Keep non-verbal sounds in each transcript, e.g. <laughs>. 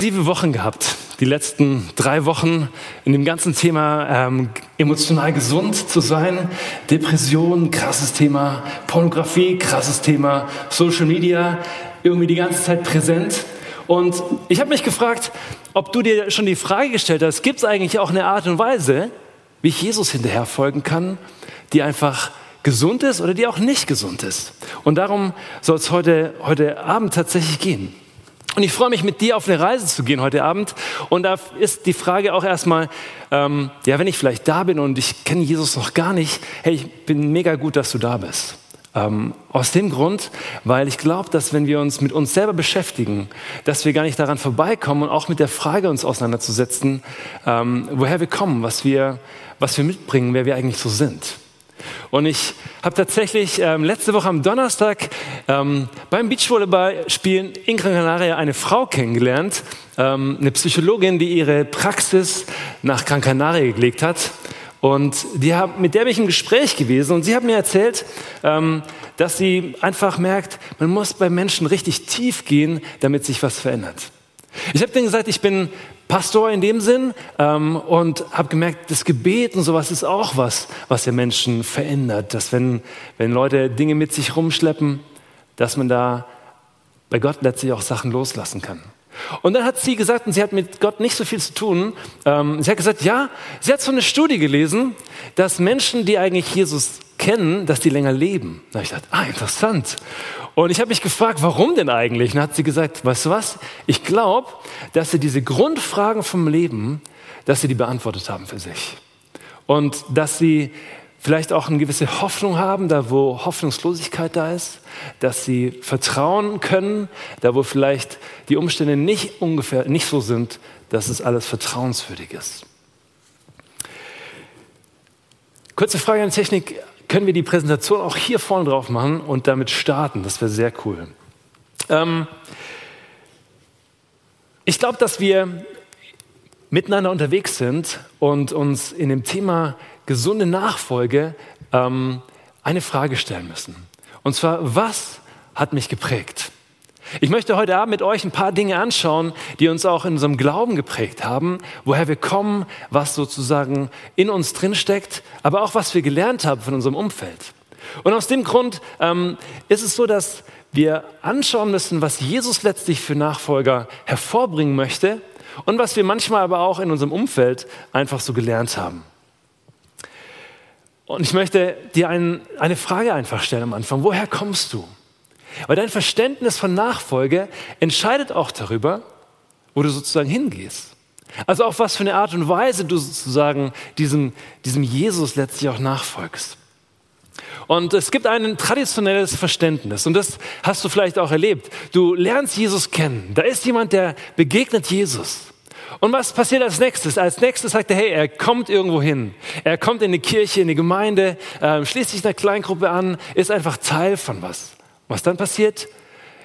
intensive Wochen gehabt, die letzten drei Wochen in dem ganzen Thema ähm, emotional gesund zu sein. Depression, krasses Thema. Pornografie, krasses Thema. Social Media, irgendwie die ganze Zeit präsent. Und ich habe mich gefragt, ob du dir schon die Frage gestellt hast, gibt es eigentlich auch eine Art und Weise, wie ich Jesus hinterher folgen kann, die einfach gesund ist oder die auch nicht gesund ist. Und darum soll es heute, heute Abend tatsächlich gehen. Und ich freue mich, mit dir auf eine Reise zu gehen heute Abend. Und da ist die Frage auch erstmal, ähm, ja, wenn ich vielleicht da bin und ich kenne Jesus noch gar nicht, hey, ich bin mega gut, dass du da bist. Ähm, aus dem Grund, weil ich glaube, dass wenn wir uns mit uns selber beschäftigen, dass wir gar nicht daran vorbeikommen und auch mit der Frage uns auseinanderzusetzen, ähm, woher wir kommen, was wir, was wir mitbringen, wer wir eigentlich so sind. Und ich habe tatsächlich ähm, letzte Woche am Donnerstag ähm, beim Beachvolleyballspielen in Gran Canaria eine Frau kennengelernt, ähm, eine Psychologin, die ihre Praxis nach Gran Canaria gelegt hat. Und die hab, mit der bin ich im Gespräch gewesen und sie hat mir erzählt, ähm, dass sie einfach merkt, man muss bei Menschen richtig tief gehen, damit sich was verändert. Ich habe denen gesagt, ich bin Pastor in dem Sinn ähm, und habe gemerkt, das Gebet und sowas ist auch was, was der Menschen verändert. Dass wenn, wenn Leute Dinge mit sich rumschleppen, dass man da bei Gott letztlich auch Sachen loslassen kann. Und dann hat sie gesagt, und sie hat mit Gott nicht so viel zu tun, ähm, sie hat gesagt, ja, sie hat so eine Studie gelesen, dass Menschen, die eigentlich Jesus kennen, dass die länger leben. Da habe ich gedacht, ah, interessant. Und ich habe mich gefragt, warum denn eigentlich? Und dann hat sie gesagt, weißt du was? Ich glaube, dass sie diese Grundfragen vom Leben, dass sie die beantwortet haben für sich. Und dass sie vielleicht auch eine gewisse Hoffnung haben, da wo Hoffnungslosigkeit da ist, dass sie vertrauen können, da wo vielleicht die Umstände nicht ungefähr nicht so sind, dass es alles vertrauenswürdig ist. Kurze Frage an Technik können wir die Präsentation auch hier vorne drauf machen und damit starten. Das wäre sehr cool. Ähm, ich glaube, dass wir miteinander unterwegs sind und uns in dem Thema gesunde Nachfolge ähm, eine Frage stellen müssen. Und zwar, was hat mich geprägt? Ich möchte heute Abend mit euch ein paar Dinge anschauen, die uns auch in unserem Glauben geprägt haben, woher wir kommen, was sozusagen in uns drinsteckt, aber auch was wir gelernt haben von unserem Umfeld. Und aus dem Grund ähm, ist es so, dass wir anschauen müssen, was Jesus letztlich für Nachfolger hervorbringen möchte und was wir manchmal aber auch in unserem Umfeld einfach so gelernt haben. Und ich möchte dir ein, eine Frage einfach stellen am Anfang. Woher kommst du? Weil dein Verständnis von Nachfolge entscheidet auch darüber, wo du sozusagen hingehst. Also auf was für eine Art und Weise du sozusagen diesem, diesem Jesus letztlich auch nachfolgst. Und es gibt ein traditionelles Verständnis und das hast du vielleicht auch erlebt. Du lernst Jesus kennen. Da ist jemand, der begegnet Jesus. Und was passiert als nächstes? Als nächstes sagt er, hey, er kommt irgendwo hin. Er kommt in eine Kirche, in eine Gemeinde, äh, schließt sich einer Kleingruppe an, ist einfach Teil von was. Was dann passiert,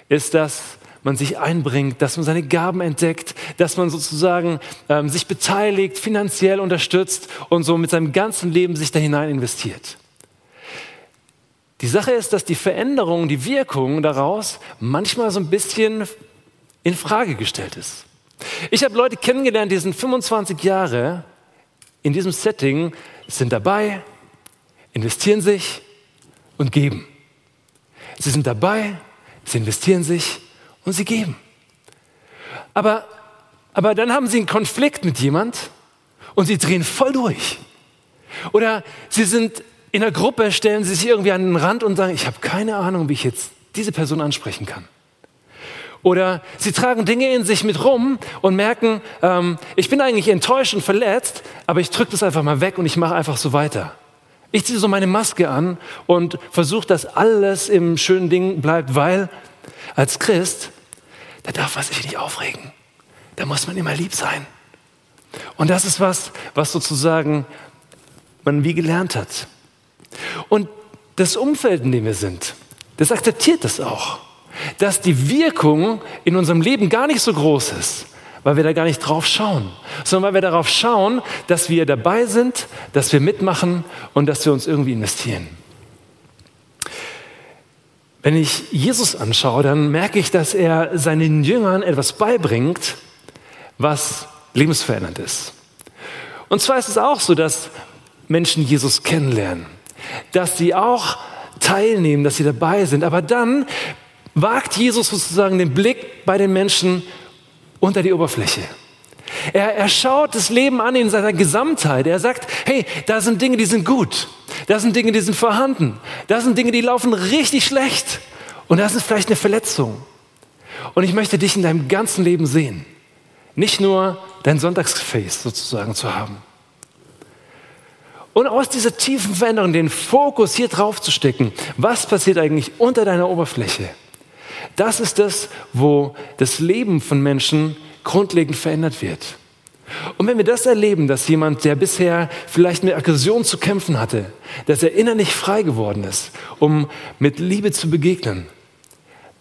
ist, dass man sich einbringt, dass man seine Gaben entdeckt, dass man sozusagen ähm, sich beteiligt, finanziell unterstützt und so mit seinem ganzen Leben sich da hinein investiert. Die Sache ist, dass die Veränderung, die Wirkung daraus manchmal so ein bisschen in Frage gestellt ist. Ich habe Leute kennengelernt, die sind 25 Jahre in diesem Setting, sind dabei, investieren sich und geben. Sie sind dabei, sie investieren sich und sie geben. Aber, aber dann haben sie einen Konflikt mit jemand und sie drehen voll durch. Oder sie sind in einer Gruppe, stellen sie sich irgendwie an den Rand und sagen, ich habe keine Ahnung, wie ich jetzt diese Person ansprechen kann. Oder sie tragen Dinge in sich mit rum und merken, ähm, ich bin eigentlich enttäuscht und verletzt, aber ich drücke das einfach mal weg und ich mache einfach so weiter. Ich ziehe so meine Maske an und versuche, dass alles im schönen Ding bleibt, weil als Christ, da darf man sich nicht aufregen. Da muss man immer lieb sein. Und das ist was, was sozusagen man wie gelernt hat. Und das Umfeld, in dem wir sind, das akzeptiert das auch. Dass die Wirkung in unserem Leben gar nicht so groß ist weil wir da gar nicht drauf schauen, sondern weil wir darauf schauen, dass wir dabei sind, dass wir mitmachen und dass wir uns irgendwie investieren. Wenn ich Jesus anschaue, dann merke ich, dass er seinen Jüngern etwas beibringt, was lebensverändernd ist. Und zwar ist es auch so, dass Menschen Jesus kennenlernen, dass sie auch teilnehmen, dass sie dabei sind. Aber dann wagt Jesus sozusagen den Blick bei den Menschen unter die Oberfläche. Er, er schaut das Leben an in seiner Gesamtheit. Er sagt, hey, da sind Dinge, die sind gut. Da sind Dinge, die sind vorhanden. Da sind Dinge, die laufen richtig schlecht. Und das ist vielleicht eine Verletzung. Und ich möchte dich in deinem ganzen Leben sehen. Nicht nur dein Sonntagsface sozusagen zu haben. Und aus dieser tiefen Veränderung den Fokus hier drauf zu stecken, was passiert eigentlich unter deiner Oberfläche? Das ist das, wo das Leben von Menschen grundlegend verändert wird. Und wenn wir das erleben, dass jemand, der bisher vielleicht mit Aggression zu kämpfen hatte, dass er innerlich frei geworden ist, um mit Liebe zu begegnen,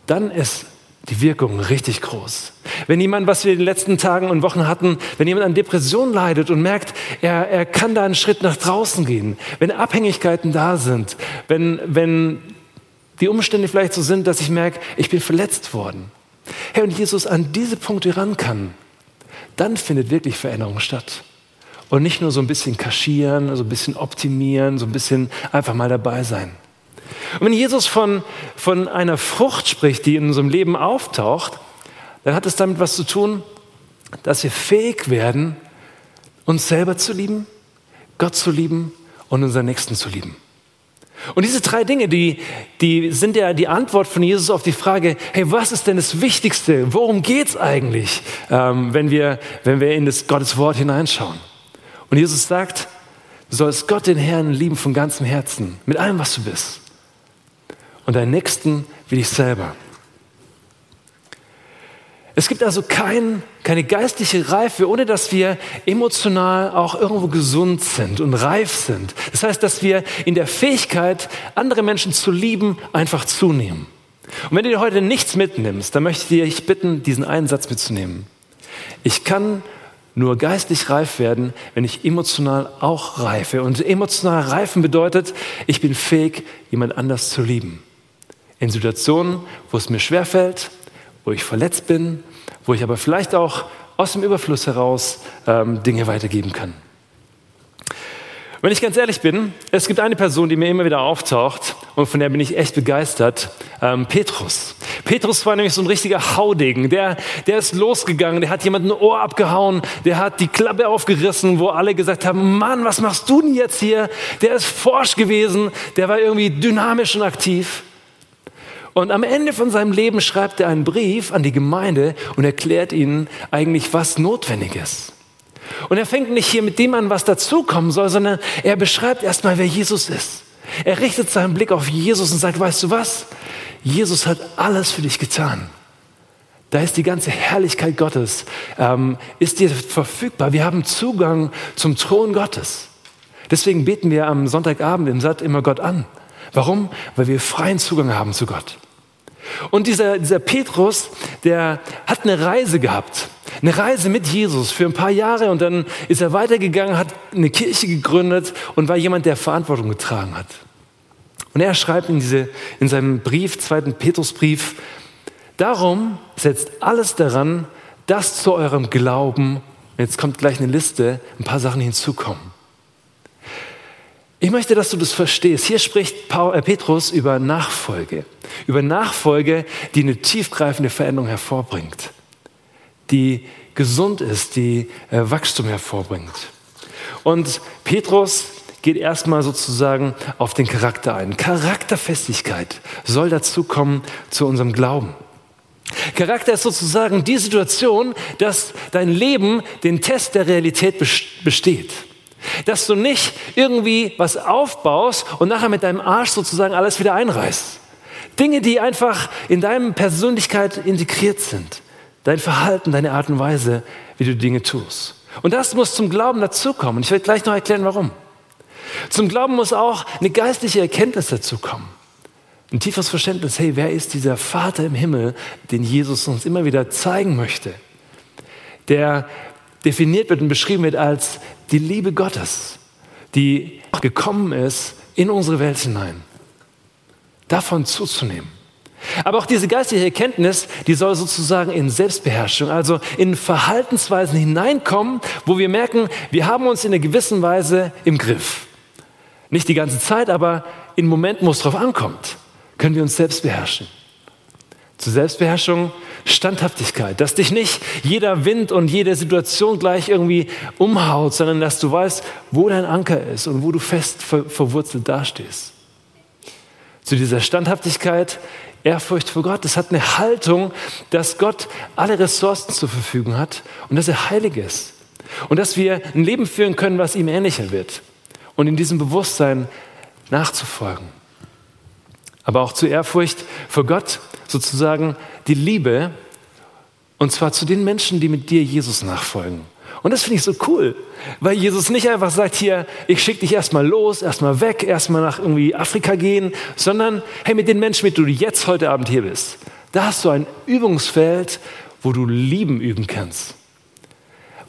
dann ist die Wirkung richtig groß. Wenn jemand, was wir in den letzten Tagen und Wochen hatten, wenn jemand an Depression leidet und merkt, er, er kann da einen Schritt nach draußen gehen, wenn Abhängigkeiten da sind, wenn, wenn die Umstände vielleicht so sind, dass ich merke, ich bin verletzt worden. Hey, und Jesus an diese Punkte ran kann, dann findet wirklich Veränderung statt. Und nicht nur so ein bisschen kaschieren, so ein bisschen optimieren, so ein bisschen einfach mal dabei sein. Und wenn Jesus von, von einer Frucht spricht, die in unserem Leben auftaucht, dann hat es damit was zu tun, dass wir fähig werden, uns selber zu lieben, Gott zu lieben und unseren Nächsten zu lieben. Und diese drei Dinge, die, die sind ja die Antwort von Jesus auf die Frage, hey, was ist denn das Wichtigste? Worum geht es eigentlich, ähm, wenn, wir, wenn wir in das Gottes Wort hineinschauen? Und Jesus sagt, du sollst Gott den Herrn lieben von ganzem Herzen, mit allem, was du bist und deinen Nächsten wie dich selber. Es gibt also kein, keine geistliche Reife, ohne dass wir emotional auch irgendwo gesund sind und reif sind. Das heißt, dass wir in der Fähigkeit, andere Menschen zu lieben, einfach zunehmen. Und wenn du dir heute nichts mitnimmst, dann möchte ich dich bitten, diesen einen Satz mitzunehmen. Ich kann nur geistlich reif werden, wenn ich emotional auch reife. Und emotional reifen bedeutet, ich bin fähig, jemand anders zu lieben. In Situationen, wo es mir schwerfällt, wo ich verletzt bin, wo ich aber vielleicht auch aus dem Überfluss heraus ähm, Dinge weitergeben kann. Wenn ich ganz ehrlich bin, es gibt eine Person, die mir immer wieder auftaucht und von der bin ich echt begeistert, ähm, Petrus. Petrus war nämlich so ein richtiger Haudegen, der, der ist losgegangen, der hat jemanden ein Ohr abgehauen, der hat die Klappe aufgerissen, wo alle gesagt haben, Mann, was machst du denn jetzt hier? Der ist forsch gewesen, der war irgendwie dynamisch und aktiv. Und am Ende von seinem Leben schreibt er einen Brief an die Gemeinde und erklärt ihnen eigentlich, was notwendig ist. Und er fängt nicht hier mit dem an, was dazukommen soll, sondern er beschreibt erstmal, wer Jesus ist. Er richtet seinen Blick auf Jesus und sagt, weißt du was? Jesus hat alles für dich getan. Da ist die ganze Herrlichkeit Gottes, ähm, ist dir verfügbar. Wir haben Zugang zum Thron Gottes. Deswegen beten wir am Sonntagabend im Satt immer Gott an. Warum? Weil wir freien Zugang haben zu Gott. Und dieser, dieser Petrus, der hat eine Reise gehabt. Eine Reise mit Jesus für ein paar Jahre und dann ist er weitergegangen, hat eine Kirche gegründet und war jemand, der Verantwortung getragen hat. Und er schreibt in, diese, in seinem Brief, zweiten Petrusbrief, darum setzt alles daran, dass zu eurem Glauben, jetzt kommt gleich eine Liste, ein paar Sachen hinzukommen. Ich möchte, dass du das verstehst. Hier spricht äh, Petrus über Nachfolge. Über Nachfolge, die eine tiefgreifende Veränderung hervorbringt. Die gesund ist, die äh, Wachstum hervorbringt. Und Petrus geht erstmal sozusagen auf den Charakter ein. Charakterfestigkeit soll dazukommen zu unserem Glauben. Charakter ist sozusagen die Situation, dass dein Leben den Test der Realität besteht. Dass du nicht irgendwie was aufbaust und nachher mit deinem Arsch sozusagen alles wieder einreißt. Dinge, die einfach in deine Persönlichkeit integriert sind. Dein Verhalten, deine Art und Weise, wie du Dinge tust. Und das muss zum Glauben dazukommen. Ich werde gleich noch erklären, warum. Zum Glauben muss auch eine geistliche Erkenntnis dazukommen. Ein tiefes Verständnis, hey, wer ist dieser Vater im Himmel, den Jesus uns immer wieder zeigen möchte? Der definiert wird und beschrieben wird als die Liebe Gottes, die gekommen ist in unsere Welt hinein. Davon zuzunehmen. Aber auch diese geistliche Erkenntnis, die soll sozusagen in Selbstbeherrschung, also in Verhaltensweisen hineinkommen, wo wir merken, wir haben uns in einer gewissen Weise im Griff. Nicht die ganze Zeit, aber in Momenten, wo es drauf ankommt, können wir uns selbst beherrschen. Zur Selbstbeherrschung Standhaftigkeit, dass dich nicht jeder Wind und jede Situation gleich irgendwie umhaut, sondern dass du weißt, wo dein Anker ist und wo du fest ver verwurzelt dastehst. Zu dieser Standhaftigkeit, Ehrfurcht vor Gott, das hat eine Haltung, dass Gott alle Ressourcen zur Verfügung hat und dass er heilig ist. Und dass wir ein Leben führen können, was ihm ähnlicher wird. Und in diesem Bewusstsein nachzufolgen. Aber auch zur Ehrfurcht vor Gott, sozusagen die Liebe, und zwar zu den Menschen, die mit dir Jesus nachfolgen. Und das finde ich so cool, weil Jesus nicht einfach sagt, hier, ich schicke dich erstmal los, erstmal weg, erstmal nach irgendwie Afrika gehen, sondern hey, mit den Menschen, mit denen du jetzt heute Abend hier bist, da hast du ein Übungsfeld, wo du Lieben üben kannst.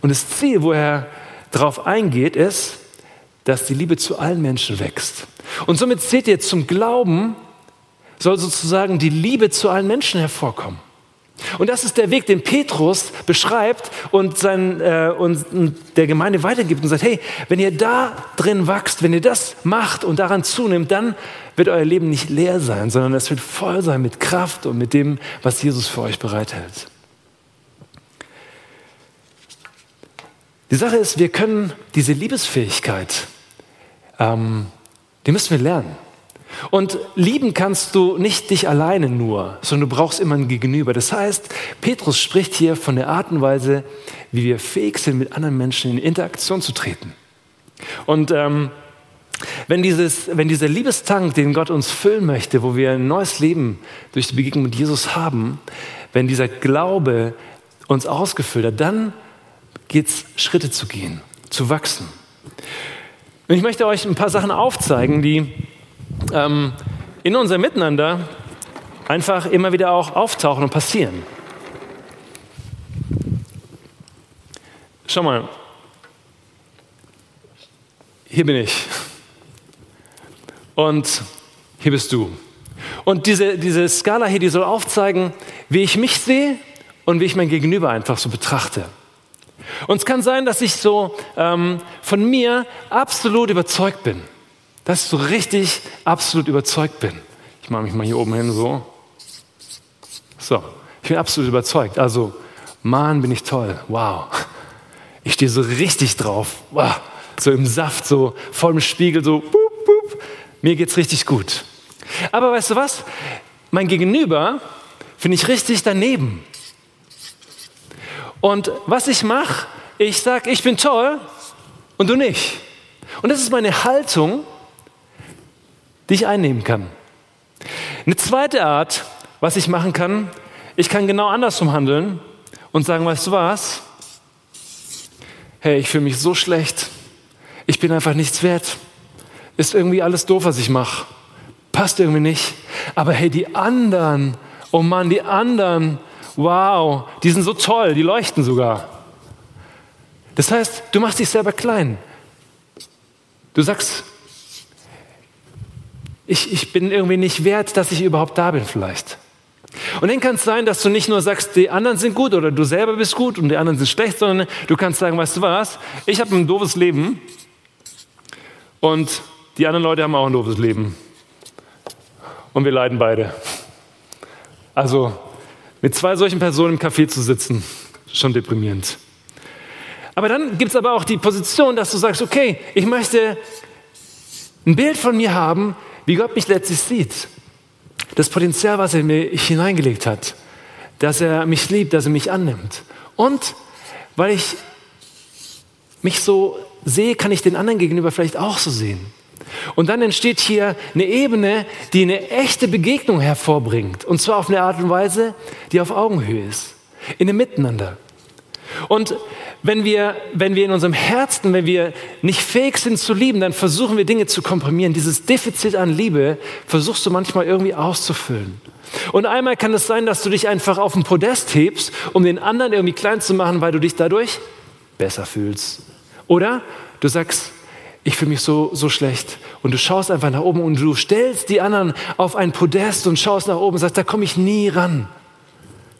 Und das Ziel, wo er darauf eingeht, ist, dass die Liebe zu allen Menschen wächst. Und somit seht ihr zum Glauben, soll sozusagen die Liebe zu allen Menschen hervorkommen. Und das ist der Weg, den Petrus beschreibt und, sein, äh, und der Gemeinde weitergibt und sagt, hey, wenn ihr da drin wachst, wenn ihr das macht und daran zunimmt, dann wird euer Leben nicht leer sein, sondern es wird voll sein mit Kraft und mit dem, was Jesus für euch bereithält. Die Sache ist, wir können diese Liebesfähigkeit, ähm, die müssen wir lernen. Und lieben kannst du nicht dich alleine nur, sondern du brauchst immer ein Gegenüber. Das heißt, Petrus spricht hier von der Art und Weise, wie wir fähig sind, mit anderen Menschen in Interaktion zu treten. Und ähm, wenn, dieses, wenn dieser Liebestank, den Gott uns füllen möchte, wo wir ein neues Leben durch die Begegnung mit Jesus haben, wenn dieser Glaube uns ausgefüllt hat, dann geht es Schritte zu gehen, zu wachsen. Und ich möchte euch ein paar Sachen aufzeigen, die ähm, in unserem Miteinander einfach immer wieder auch auftauchen und passieren. Schau mal, hier bin ich und hier bist du. Und diese, diese Skala hier, die soll aufzeigen, wie ich mich sehe und wie ich mein Gegenüber einfach so betrachte. Und es kann sein, dass ich so ähm, von mir absolut überzeugt bin dass ich so richtig absolut überzeugt bin. Ich mache mich mal hier oben hin so. So, ich bin absolut überzeugt. Also, Mann, bin ich toll. Wow. Ich stehe so richtig drauf. Wow. So im Saft, so voll im Spiegel, so. Boop, boop. Mir geht's richtig gut. Aber weißt du was? Mein Gegenüber finde ich richtig daneben. Und was ich mache, ich sage, ich bin toll und du nicht. Und das ist meine Haltung die ich einnehmen kann. Eine zweite Art, was ich machen kann, ich kann genau andersrum handeln und sagen, weißt du was? Hey, ich fühle mich so schlecht. Ich bin einfach nichts wert. Ist irgendwie alles doof, was ich mache. Passt irgendwie nicht. Aber hey, die anderen, oh Mann, die anderen, wow, die sind so toll, die leuchten sogar. Das heißt, du machst dich selber klein. Du sagst, ich, ich bin irgendwie nicht wert, dass ich überhaupt da bin vielleicht. Und dann kann es sein, dass du nicht nur sagst, die anderen sind gut oder du selber bist gut und die anderen sind schlecht, sondern du kannst sagen, weißt du was, ich habe ein doofes Leben und die anderen Leute haben auch ein doofes Leben. Und wir leiden beide. Also mit zwei solchen Personen im Café zu sitzen, schon deprimierend. Aber dann gibt es aber auch die Position, dass du sagst, okay, ich möchte ein Bild von mir haben, wie Gott mich letztlich sieht. Das Potenzial, was er in mir hineingelegt hat, dass er mich liebt, dass er mich annimmt. Und weil ich mich so sehe, kann ich den anderen gegenüber vielleicht auch so sehen. Und dann entsteht hier eine Ebene, die eine echte Begegnung hervorbringt. Und zwar auf eine Art und Weise, die auf Augenhöhe ist. In einem Miteinander. Und wenn wir, wenn wir in unserem Herzen, wenn wir nicht fähig sind zu lieben, dann versuchen wir Dinge zu komprimieren. Dieses Defizit an Liebe versuchst du manchmal irgendwie auszufüllen. Und einmal kann es sein, dass du dich einfach auf den Podest hebst, um den anderen irgendwie klein zu machen, weil du dich dadurch besser fühlst. Oder du sagst, ich fühle mich so, so schlecht. Und du schaust einfach nach oben und du stellst die anderen auf ein Podest und schaust nach oben und sagst, da komme ich nie ran.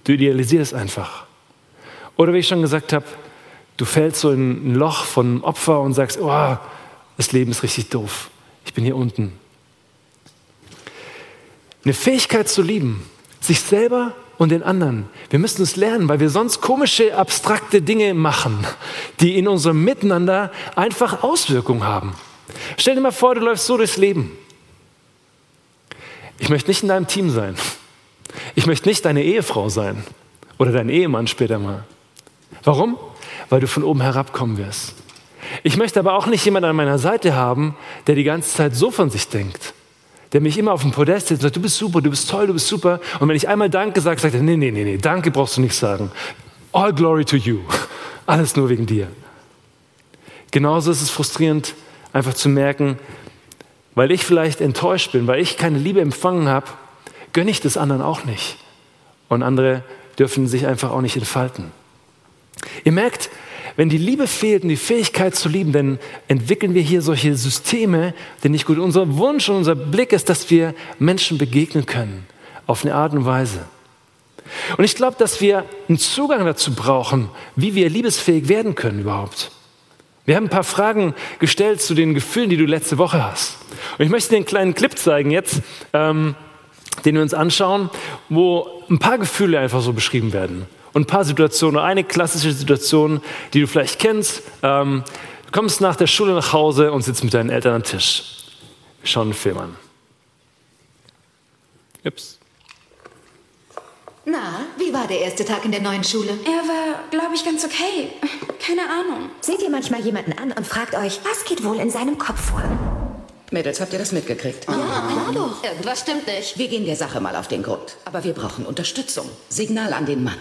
Du idealisierst einfach. Oder wie ich schon gesagt habe, du fällst so in ein Loch von Opfer und sagst, oh, das Leben ist richtig doof. Ich bin hier unten. Eine Fähigkeit zu lieben, sich selber und den anderen. Wir müssen es lernen, weil wir sonst komische, abstrakte Dinge machen, die in unserem Miteinander einfach Auswirkungen haben. Stell dir mal vor, du läufst so durchs Leben. Ich möchte nicht in deinem Team sein. Ich möchte nicht deine Ehefrau sein oder dein Ehemann später mal. Warum? Weil du von oben herabkommen wirst. Ich möchte aber auch nicht jemanden an meiner Seite haben, der die ganze Zeit so von sich denkt der mich immer auf dem Podest setzt und sagt, du bist super, du bist toll, du bist super. Und wenn ich einmal Danke sage, sagt er, nee, nee, nee, nee, Danke brauchst du nicht sagen. All glory to you. <laughs> Alles nur wegen dir. Genauso ist es frustrierend, einfach zu merken, weil ich vielleicht enttäuscht bin, weil ich keine Liebe empfangen habe, gönne ich das anderen auch nicht. Und andere dürfen sich einfach auch nicht entfalten. Ihr merkt, wenn die Liebe fehlt und die Fähigkeit zu lieben, dann entwickeln wir hier solche Systeme, die nicht gut. Unser Wunsch und unser Blick ist, dass wir Menschen begegnen können auf eine Art und Weise. Und ich glaube, dass wir einen Zugang dazu brauchen, wie wir liebesfähig werden können überhaupt. Wir haben ein paar Fragen gestellt zu den Gefühlen, die du letzte Woche hast. Und ich möchte dir einen kleinen Clip zeigen jetzt, ähm, den wir uns anschauen, wo ein paar Gefühle einfach so beschrieben werden und ein paar Situationen. Eine klassische Situation, die du vielleicht kennst. Ähm, du kommst nach der Schule nach Hause und sitzt mit deinen Eltern am Tisch. Wir schauen einen Film an. Ups. Na, wie war der erste Tag in der neuen Schule? Er war, glaube ich, ganz okay. Keine Ahnung. Seht ihr manchmal jemanden an und fragt euch, was geht wohl in seinem Kopf vor? Mädels, habt ihr das mitgekriegt? Ja, klar doch. Irgendwas stimmt nicht. Wir gehen der Sache mal auf den Grund. Aber wir brauchen Unterstützung. Signal an den Mann.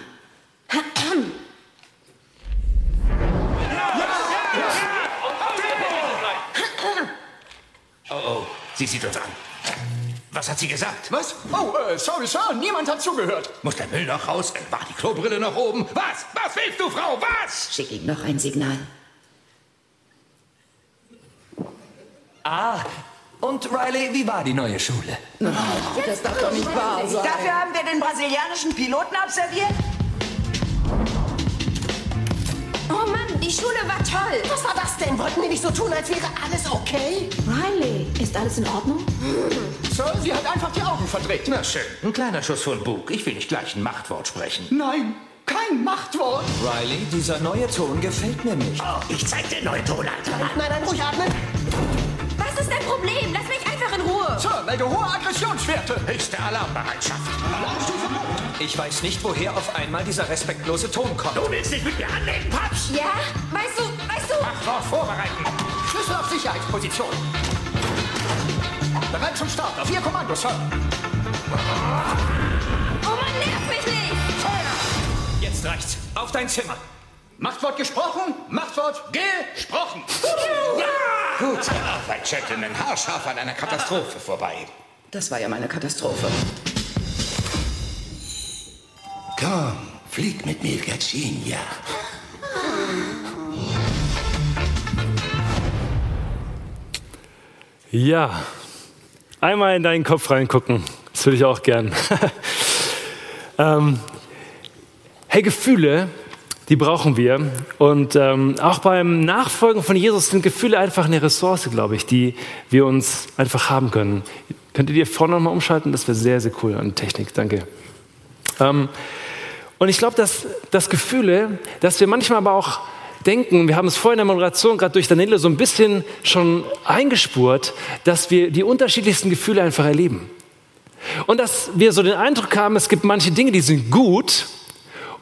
Oh, oh, sie sieht uns an. Was hat sie gesagt? Was? Oh, äh, sorry, Sir, niemand hat zugehört. Muss der Müll noch raus? War die Klobrille noch oben? Was? Was willst du, Frau? Was? Schick ihm noch ein Signal. Ah, und Riley, wie war die neue Schule? Oh, das darf doch nicht wahr sein. Dafür haben wir den brasilianischen Piloten observiert. Die Schule war toll. Was war das denn? Wollten wir nicht so tun, als wäre alles okay? Riley, ist alles in Ordnung? Sir, sie hat einfach die Augen verdreht. Na schön, ein kleiner Schuss von Bug. Ich will nicht gleich ein Machtwort sprechen. Nein, kein Machtwort. Riley, dieser neue Ton gefällt mir nicht. Oh, ich zeig dir neue Tonalter. Nein, nein, ruhig atmen. Was ist dein Problem? Lass mich einfach in Ruhe. Sir, melde hohe Aggressionswerte. Höchste Alarmbereitschaft. Ich weiß nicht, woher auf einmal dieser respektlose Ton kommt. Du willst dich mit mir anlegen, Paps? Ja? Weißt du, weißt du? Machtwort vorbereiten. Schlüssel auf Sicherheitsposition. Bereit zum Start. Auf Ihr Kommando, Sir. Oh Mann, nerv mich nicht. Jetzt reicht's. Auf dein Zimmer. Machtwort gesprochen, Machtwort gesprochen. Gute Arbeit, Gentlemen. Haarscharf an einer Katastrophe vorbei. Das war ja meine Katastrophe. Komm, flieg mit mir, Virginia. Ja, einmal in deinen Kopf reingucken. Das würde ich auch gern. <laughs> ähm, hey, Gefühle, die brauchen wir. Und ähm, auch beim Nachfolgen von Jesus sind Gefühle einfach eine Ressource, glaube ich, die wir uns einfach haben können. Könnt ihr dir vorne nochmal umschalten? Das wäre sehr, sehr cool an Technik. Danke. Ähm, und ich glaube, dass, dass Gefühle, dass wir manchmal aber auch denken, wir haben es vorhin in der Moderation gerade durch Danilo so ein bisschen schon eingespurt, dass wir die unterschiedlichsten Gefühle einfach erleben. Und dass wir so den Eindruck haben, es gibt manche Dinge, die sind gut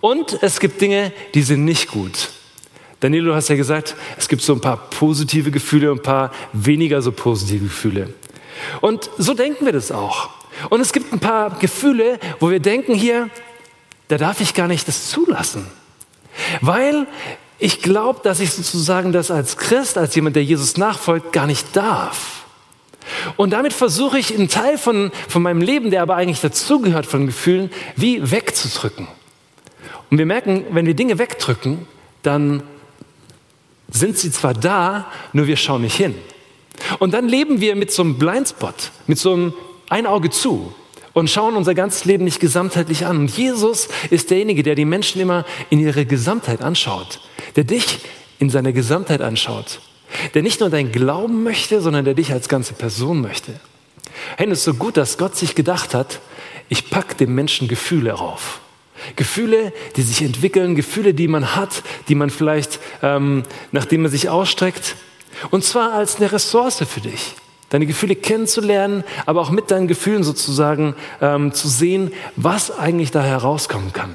und es gibt Dinge, die sind nicht gut. Danilo, du hast ja gesagt, es gibt so ein paar positive Gefühle und ein paar weniger so positive Gefühle. Und so denken wir das auch. Und es gibt ein paar Gefühle, wo wir denken hier, da darf ich gar nicht das zulassen. Weil ich glaube, dass ich sozusagen das als Christ, als jemand, der Jesus nachfolgt, gar nicht darf. Und damit versuche ich einen Teil von, von meinem Leben, der aber eigentlich dazugehört, von Gefühlen, wie wegzudrücken. Und wir merken, wenn wir Dinge wegdrücken, dann sind sie zwar da, nur wir schauen nicht hin. Und dann leben wir mit so einem Blindspot, mit so einem ein Auge zu und schauen unser ganzes Leben nicht gesamtheitlich an. Und Jesus ist derjenige, der die Menschen immer in ihre Gesamtheit anschaut, der dich in seiner Gesamtheit anschaut, der nicht nur dein Glauben möchte, sondern der dich als ganze Person möchte. Hey, es ist so gut, dass Gott sich gedacht hat, ich packe dem Menschen Gefühle rauf. Gefühle, die sich entwickeln, Gefühle, die man hat, die man vielleicht, ähm, nachdem man sich ausstreckt. Und zwar als eine Ressource für dich. Deine Gefühle kennenzulernen, aber auch mit deinen Gefühlen sozusagen ähm, zu sehen, was eigentlich da herauskommen kann.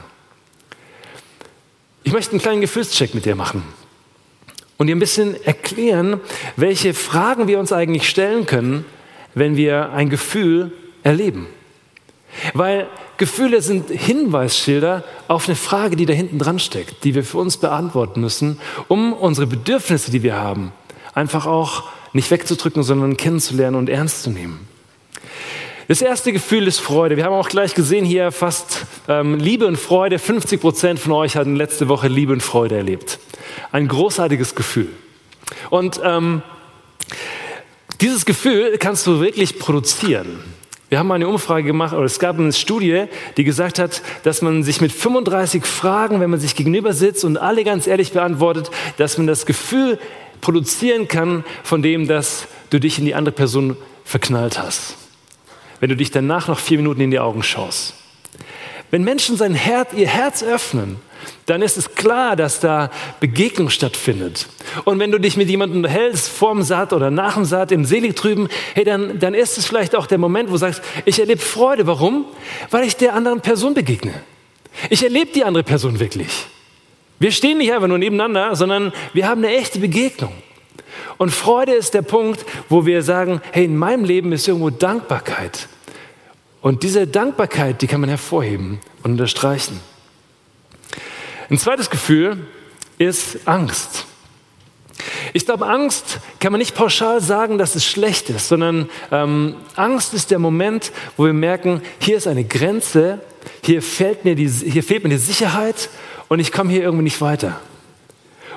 Ich möchte einen kleinen Gefühlscheck mit dir machen und dir ein bisschen erklären, welche Fragen wir uns eigentlich stellen können, wenn wir ein Gefühl erleben. Weil Gefühle sind Hinweisschilder auf eine Frage, die da hinten dran steckt, die wir für uns beantworten müssen, um unsere Bedürfnisse, die wir haben, einfach auch nicht wegzudrücken, sondern kennenzulernen und ernst zu nehmen. Das erste Gefühl ist Freude. Wir haben auch gleich gesehen hier fast ähm, Liebe und Freude. 50 Prozent von euch hatten letzte Woche Liebe und Freude erlebt. Ein großartiges Gefühl. Und ähm, dieses Gefühl kannst du wirklich produzieren. Wir haben eine Umfrage gemacht, oder es gab eine Studie, die gesagt hat, dass man sich mit 35 Fragen, wenn man sich gegenüber sitzt und alle ganz ehrlich beantwortet, dass man das Gefühl produzieren kann von dem, dass du dich in die andere Person verknallt hast. Wenn du dich danach noch vier Minuten in die Augen schaust. Wenn Menschen sein Herz, ihr Herz öffnen dann ist es klar, dass da Begegnung stattfindet. Und wenn du dich mit jemandem unterhältst, vorm Saat oder nach dem Saat, im Selig drüben, hey, dann, dann ist es vielleicht auch der Moment, wo du sagst, ich erlebe Freude. Warum? Weil ich der anderen Person begegne. Ich erlebe die andere Person wirklich. Wir stehen nicht einfach nur nebeneinander, sondern wir haben eine echte Begegnung. Und Freude ist der Punkt, wo wir sagen, hey, in meinem Leben ist irgendwo Dankbarkeit. Und diese Dankbarkeit, die kann man hervorheben und unterstreichen. Ein zweites Gefühl ist Angst. Ich glaube, Angst kann man nicht pauschal sagen, dass es schlecht ist, sondern ähm, Angst ist der Moment, wo wir merken, hier ist eine Grenze, hier fehlt mir die, hier fehlt mir die Sicherheit und ich komme hier irgendwie nicht weiter.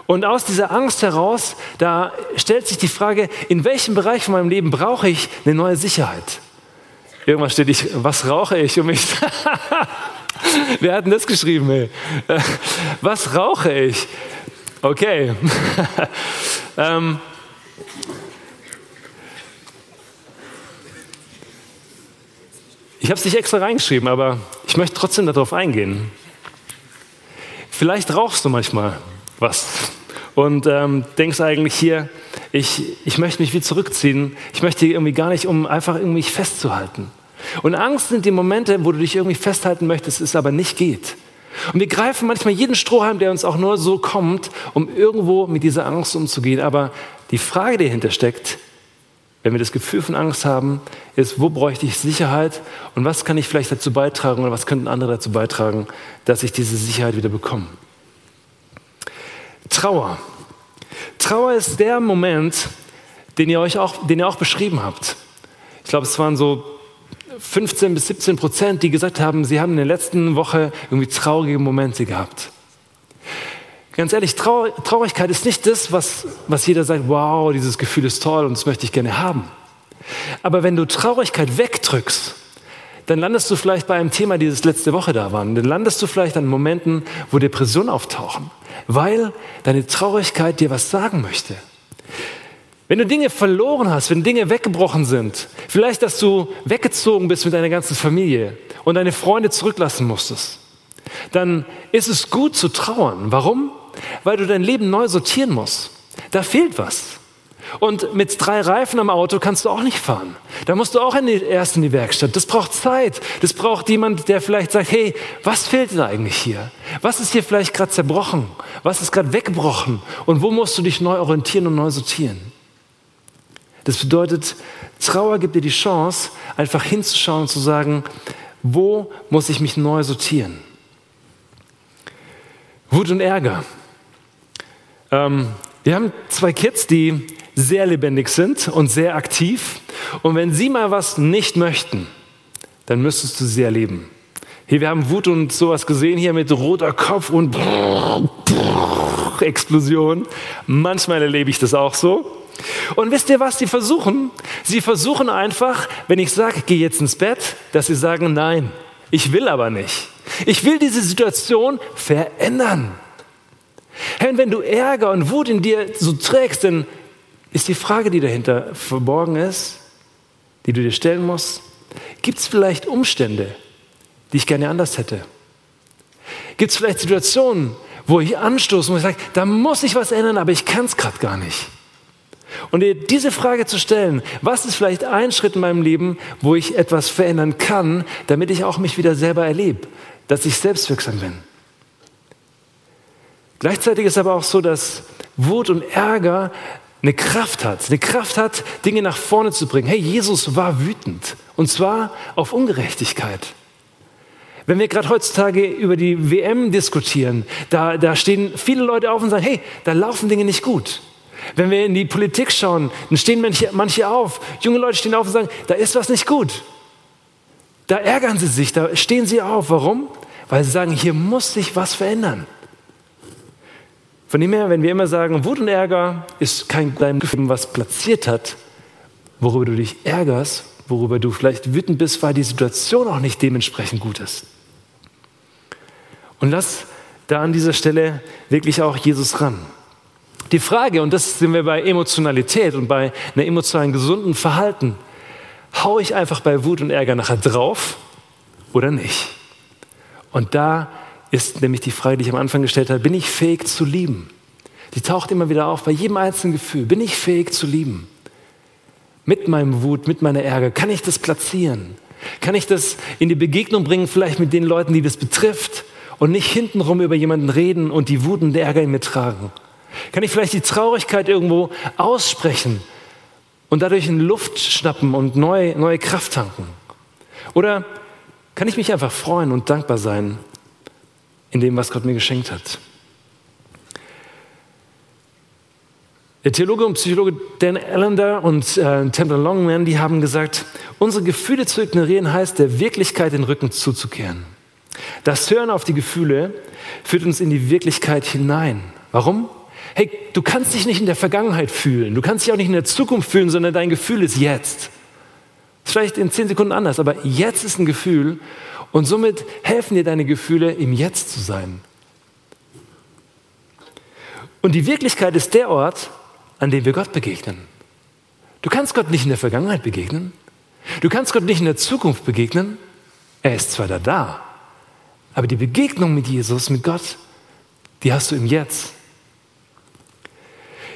Und aus dieser Angst heraus, da stellt sich die Frage, in welchem Bereich von meinem Leben brauche ich eine neue Sicherheit? Irgendwas steht ich, was rauche ich, um mich <laughs> Wer hat denn das geschrieben? Ey? <laughs> Was rauche ich? Okay. <laughs> ähm. Ich habe es nicht extra reingeschrieben, aber ich möchte trotzdem darauf eingehen. Vielleicht rauchst du manchmal was und ähm, denkst eigentlich hier, ich, ich möchte mich wie zurückziehen. Ich möchte irgendwie gar nicht, um einfach irgendwie festzuhalten. Und Angst sind die Momente, wo du dich irgendwie festhalten möchtest, es aber nicht geht. Und wir greifen manchmal jeden Strohhalm, der uns auch nur so kommt, um irgendwo mit dieser Angst umzugehen. Aber die Frage, die dahinter steckt, wenn wir das Gefühl von Angst haben, ist, wo bräuchte ich Sicherheit und was kann ich vielleicht dazu beitragen oder was könnten andere dazu beitragen, dass ich diese Sicherheit wieder bekomme. Trauer. Trauer ist der Moment, den ihr euch auch, den ihr auch beschrieben habt. Ich glaube, es waren so 15 bis 17 Prozent, die gesagt haben, sie haben in der letzten Woche irgendwie traurige Momente gehabt. Ganz ehrlich, Trau Traurigkeit ist nicht das, was, was jeder sagt, wow, dieses Gefühl ist toll und das möchte ich gerne haben. Aber wenn du Traurigkeit wegdrückst, dann landest du vielleicht bei einem Thema, dieses letzte Woche da war. Dann landest du vielleicht an Momenten, wo Depressionen auftauchen, weil deine Traurigkeit dir was sagen möchte. Wenn du Dinge verloren hast, wenn Dinge weggebrochen sind, vielleicht, dass du weggezogen bist mit deiner ganzen Familie und deine Freunde zurücklassen musstest, dann ist es gut zu trauern. Warum? Weil du dein Leben neu sortieren musst. Da fehlt was. Und mit drei Reifen am Auto kannst du auch nicht fahren. Da musst du auch in die, erst in die Werkstatt. Das braucht Zeit. Das braucht jemand, der vielleicht sagt, hey, was fehlt dir eigentlich hier? Was ist hier vielleicht gerade zerbrochen? Was ist gerade weggebrochen? Und wo musst du dich neu orientieren und neu sortieren? Das bedeutet, Trauer gibt dir die Chance, einfach hinzuschauen und zu sagen, wo muss ich mich neu sortieren? Wut und Ärger. Ähm, wir haben zwei Kids, die sehr lebendig sind und sehr aktiv. Und wenn sie mal was nicht möchten, dann müsstest du sie erleben. Hier, wir haben Wut und sowas gesehen hier mit roter Kopf und Explosion. Manchmal erlebe ich das auch so. Und wisst ihr, was sie versuchen? Sie versuchen einfach, wenn ich sage, geh jetzt ins Bett, dass sie sagen, nein, ich will aber nicht. Ich will diese Situation verändern. Herr, wenn du Ärger und Wut in dir so trägst, dann ist die Frage, die dahinter verborgen ist, die du dir stellen musst, gibt es vielleicht Umstände, die ich gerne anders hätte? Gibt es vielleicht Situationen, wo ich anstoße und ich sage, da muss ich was ändern, aber ich kann es gerade gar nicht? Und dir diese Frage zu stellen, was ist vielleicht ein Schritt in meinem Leben, wo ich etwas verändern kann, damit ich auch mich wieder selber erlebe, dass ich selbstwirksam bin. Gleichzeitig ist aber auch so, dass Wut und Ärger eine Kraft hat, eine Kraft hat, Dinge nach vorne zu bringen. Hey, Jesus war wütend und zwar auf Ungerechtigkeit. Wenn wir gerade heutzutage über die WM diskutieren, da, da stehen viele Leute auf und sagen, hey, da laufen Dinge nicht gut. Wenn wir in die Politik schauen, dann stehen manche, manche auf, junge Leute stehen auf und sagen, da ist was nicht gut. Da ärgern sie sich, da stehen sie auf. Warum? Weil sie sagen, hier muss sich was verändern. Von dem her, wenn wir immer sagen, Wut und Ärger ist kein Gefühl, was platziert hat, worüber du dich ärgerst, worüber du vielleicht wütend bist, weil die Situation auch nicht dementsprechend gut ist. Und lass da an dieser Stelle wirklich auch Jesus ran. Die Frage, und das sind wir bei Emotionalität und bei einer emotionalen gesunden Verhalten, hau ich einfach bei Wut und Ärger nachher drauf oder nicht? Und da ist nämlich die Frage, die ich am Anfang gestellt habe, bin ich fähig zu lieben? Die taucht immer wieder auf bei jedem einzelnen Gefühl. Bin ich fähig zu lieben? Mit meinem Wut, mit meiner Ärger, kann ich das platzieren? Kann ich das in die Begegnung bringen, vielleicht mit den Leuten, die das betrifft und nicht hintenrum über jemanden reden und die Wut und Ärger in mir tragen? Kann ich vielleicht die Traurigkeit irgendwo aussprechen und dadurch in Luft schnappen und neue, neue Kraft tanken? Oder kann ich mich einfach freuen und dankbar sein in dem, was Gott mir geschenkt hat? Der Theologe und Psychologe Dan Allender und äh, Temple Longman, die haben gesagt, unsere Gefühle zu ignorieren heißt, der Wirklichkeit den Rücken zuzukehren. Das Hören auf die Gefühle führt uns in die Wirklichkeit hinein. Warum? Hey, du kannst dich nicht in der Vergangenheit fühlen, du kannst dich auch nicht in der Zukunft fühlen, sondern dein Gefühl ist jetzt. Ist vielleicht in zehn Sekunden anders, aber jetzt ist ein Gefühl und somit helfen dir deine Gefühle, im Jetzt zu sein. Und die Wirklichkeit ist der Ort, an dem wir Gott begegnen. Du kannst Gott nicht in der Vergangenheit begegnen. Du kannst Gott nicht in der Zukunft begegnen. Er ist zwar da da, aber die Begegnung mit Jesus, mit Gott, die hast du im Jetzt.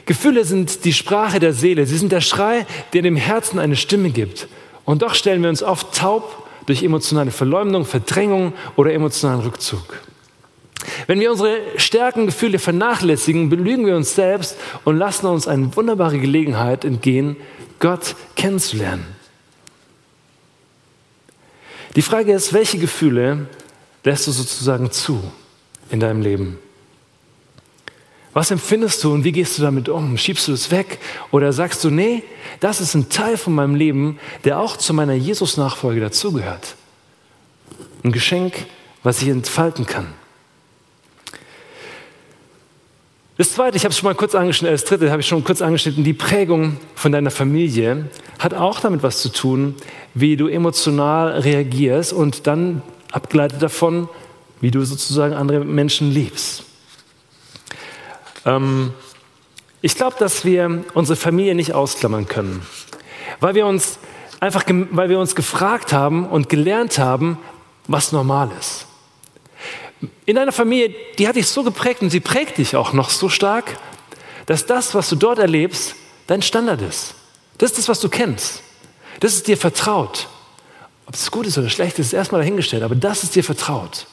Gefühle sind die Sprache der Seele. Sie sind der Schrei, der dem Herzen eine Stimme gibt. Und doch stellen wir uns oft taub durch emotionale Verleumdung, Verdrängung oder emotionalen Rückzug. Wenn wir unsere Stärken, Gefühle vernachlässigen, belügen wir uns selbst und lassen uns eine wunderbare Gelegenheit entgehen, Gott kennenzulernen. Die Frage ist, welche Gefühle lässt du sozusagen zu in deinem Leben? Was empfindest du und wie gehst du damit um? Schiebst du es weg oder sagst du, nee, das ist ein Teil von meinem Leben, der auch zu meiner Jesus-Nachfolge dazugehört? Ein Geschenk, was ich entfalten kann. Das zweite, ich habe es schon mal kurz angeschnitten, das dritte habe ich schon kurz angeschnitten, die Prägung von deiner Familie hat auch damit was zu tun, wie du emotional reagierst und dann abgeleitet davon, wie du sozusagen andere Menschen liebst. Ähm, ich glaube, dass wir unsere Familie nicht ausklammern können, weil wir uns einfach, weil wir uns gefragt haben und gelernt haben, was normal ist. In deiner Familie, die hat dich so geprägt und sie prägt dich auch noch so stark, dass das, was du dort erlebst, dein Standard ist. Das ist das, was du kennst. Das ist dir vertraut. Ob es gut ist oder schlecht ist, ist erstmal dahingestellt, aber das ist dir vertraut.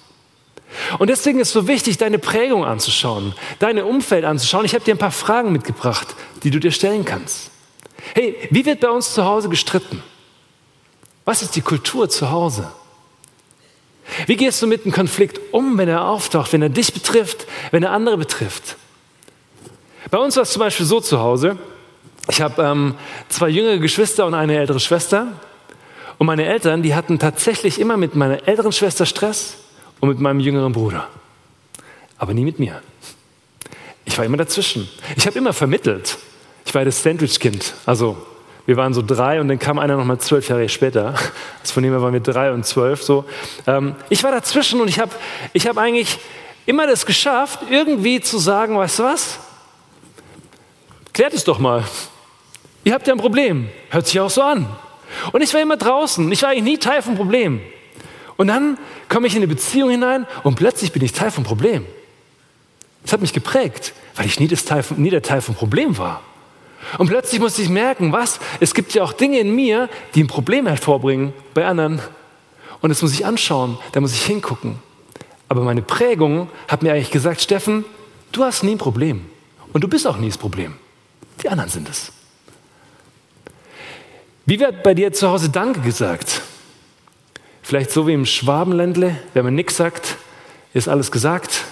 Und deswegen ist es so wichtig, deine Prägung anzuschauen, dein Umfeld anzuschauen. Ich habe dir ein paar Fragen mitgebracht, die du dir stellen kannst. Hey, wie wird bei uns zu Hause gestritten? Was ist die Kultur zu Hause? Wie gehst du mit einem Konflikt um, wenn er auftaucht, wenn er dich betrifft, wenn er andere betrifft? Bei uns war es zum Beispiel so zu Hause. Ich habe ähm, zwei jüngere Geschwister und eine ältere Schwester. Und meine Eltern, die hatten tatsächlich immer mit meiner älteren Schwester Stress und mit meinem jüngeren Bruder. Aber nie mit mir. Ich war immer dazwischen. Ich habe immer vermittelt. Ich war das Sandwich-Kind. Also wir waren so drei und dann kam einer nochmal zwölf Jahre später. Also von dem her waren wir drei und zwölf. So. Ähm, ich war dazwischen und ich habe ich hab eigentlich immer das geschafft, irgendwie zu sagen, weißt du was? Klärt es doch mal. Ihr habt ja ein Problem. Hört sich auch so an. Und ich war immer draußen. Ich war eigentlich nie Teil vom Problem. Und dann komme ich in eine Beziehung hinein und plötzlich bin ich Teil vom Problem. Das hat mich geprägt, weil ich nie, Teil, nie der Teil vom Problem war. Und plötzlich musste ich merken, was? Es gibt ja auch Dinge in mir, die ein Problem hervorbringen bei anderen. Und das muss ich anschauen, da muss ich hingucken. Aber meine Prägung hat mir eigentlich gesagt, Steffen, du hast nie ein Problem. Und du bist auch nie das Problem. Die anderen sind es. Wie wird bei dir zu Hause Danke gesagt? Vielleicht so wie im Schwabenländle, wenn man nichts sagt, ist alles gesagt.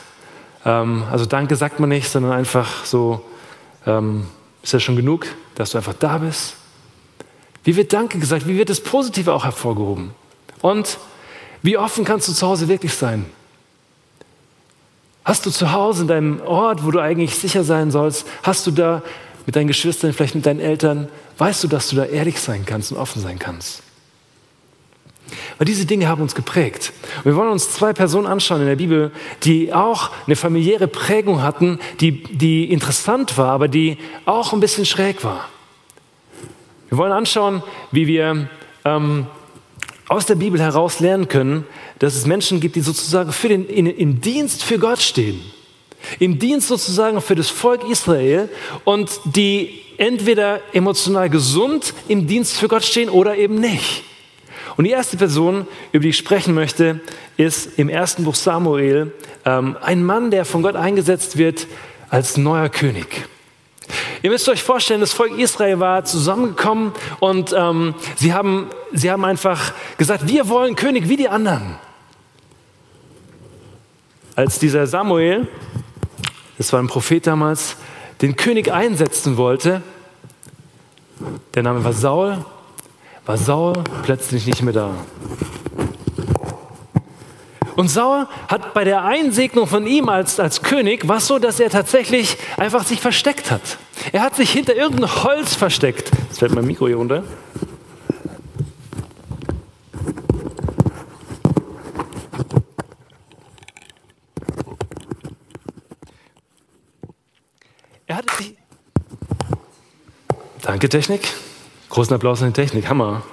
Ähm, also Danke sagt man nicht, sondern einfach so, ähm, ist ja schon genug, dass du einfach da bist. Wie wird Danke gesagt? Wie wird das Positive auch hervorgehoben? Und wie offen kannst du zu Hause wirklich sein? Hast du zu Hause in deinem Ort, wo du eigentlich sicher sein sollst, hast du da mit deinen Geschwistern, vielleicht mit deinen Eltern, weißt du, dass du da ehrlich sein kannst und offen sein kannst? Weil diese Dinge haben uns geprägt. Und wir wollen uns zwei Personen anschauen in der Bibel, die auch eine familiäre Prägung hatten, die, die interessant war, aber die auch ein bisschen schräg war. Wir wollen anschauen, wie wir ähm, aus der Bibel heraus lernen können, dass es Menschen gibt, die sozusagen für den, in, im Dienst für Gott stehen. Im Dienst sozusagen für das Volk Israel und die entweder emotional gesund im Dienst für Gott stehen oder eben nicht. Und die erste Person, über die ich sprechen möchte, ist im ersten Buch Samuel ähm, ein Mann, der von Gott eingesetzt wird als neuer König. Ihr müsst euch vorstellen, das Volk Israel war zusammengekommen und ähm, sie, haben, sie haben einfach gesagt, wir wollen König wie die anderen. Als dieser Samuel, das war ein Prophet damals, den König einsetzen wollte, der Name war Saul, war Saul plötzlich nicht mehr da. Und Saul hat bei der Einsegnung von ihm als, als König, war es so, dass er tatsächlich einfach sich versteckt hat. Er hat sich hinter irgendein Holz versteckt. Jetzt fällt mein Mikro hier runter. Er hatte sich. Danke, Technik. Großen Applaus an die Technik, Hammer.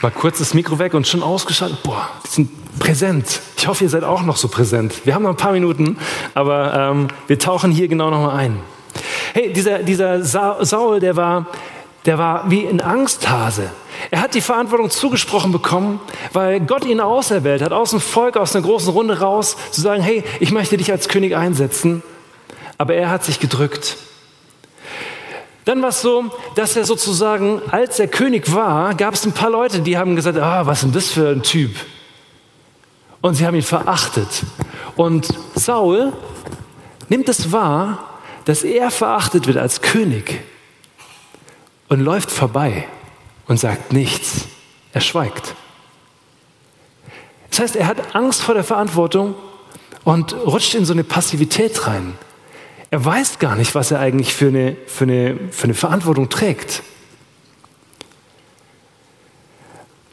War kurz das Mikro weg und schon ausgeschaltet. Boah, die sind präsent. Ich hoffe, ihr seid auch noch so präsent. Wir haben noch ein paar Minuten, aber ähm, wir tauchen hier genau nochmal ein. Hey, dieser, dieser Saul, der war, der war wie ein Angsthase. Er hat die Verantwortung zugesprochen bekommen, weil Gott ihn auserwählt hat, aus dem Volk, aus einer großen Runde raus, zu sagen, hey, ich möchte dich als König einsetzen. Aber er hat sich gedrückt. Dann war es so, dass er sozusagen, als er König war, gab es ein paar Leute, die haben gesagt, ah, was ist denn das für ein Typ? Und sie haben ihn verachtet. Und Saul nimmt es wahr, dass er verachtet wird als König und läuft vorbei und sagt nichts. Er schweigt. Das heißt, er hat Angst vor der Verantwortung und rutscht in so eine Passivität rein. Er weiß gar nicht, was er eigentlich für eine, für eine, für eine Verantwortung trägt.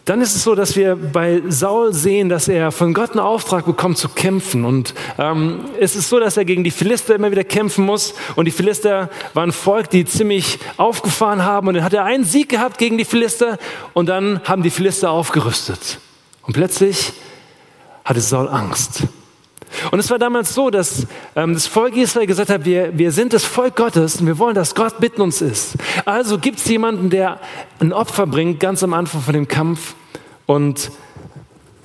Dann ist es so, dass wir bei Saul sehen, dass er von Gott einen Auftrag bekommt zu kämpfen. Und ähm, es ist so, dass er gegen die Philister immer wieder kämpfen muss. Und die Philister waren ein Volk, die ziemlich aufgefahren haben. Und dann hat er einen Sieg gehabt gegen die Philister. Und dann haben die Philister aufgerüstet. Und plötzlich hatte Saul Angst. Und es war damals so, dass ähm, das Volk Israel gesagt hat, wir, wir sind das Volk Gottes und wir wollen, dass Gott mit uns ist. Also gibt es jemanden, der ein Opfer bringt, ganz am Anfang von dem Kampf. Und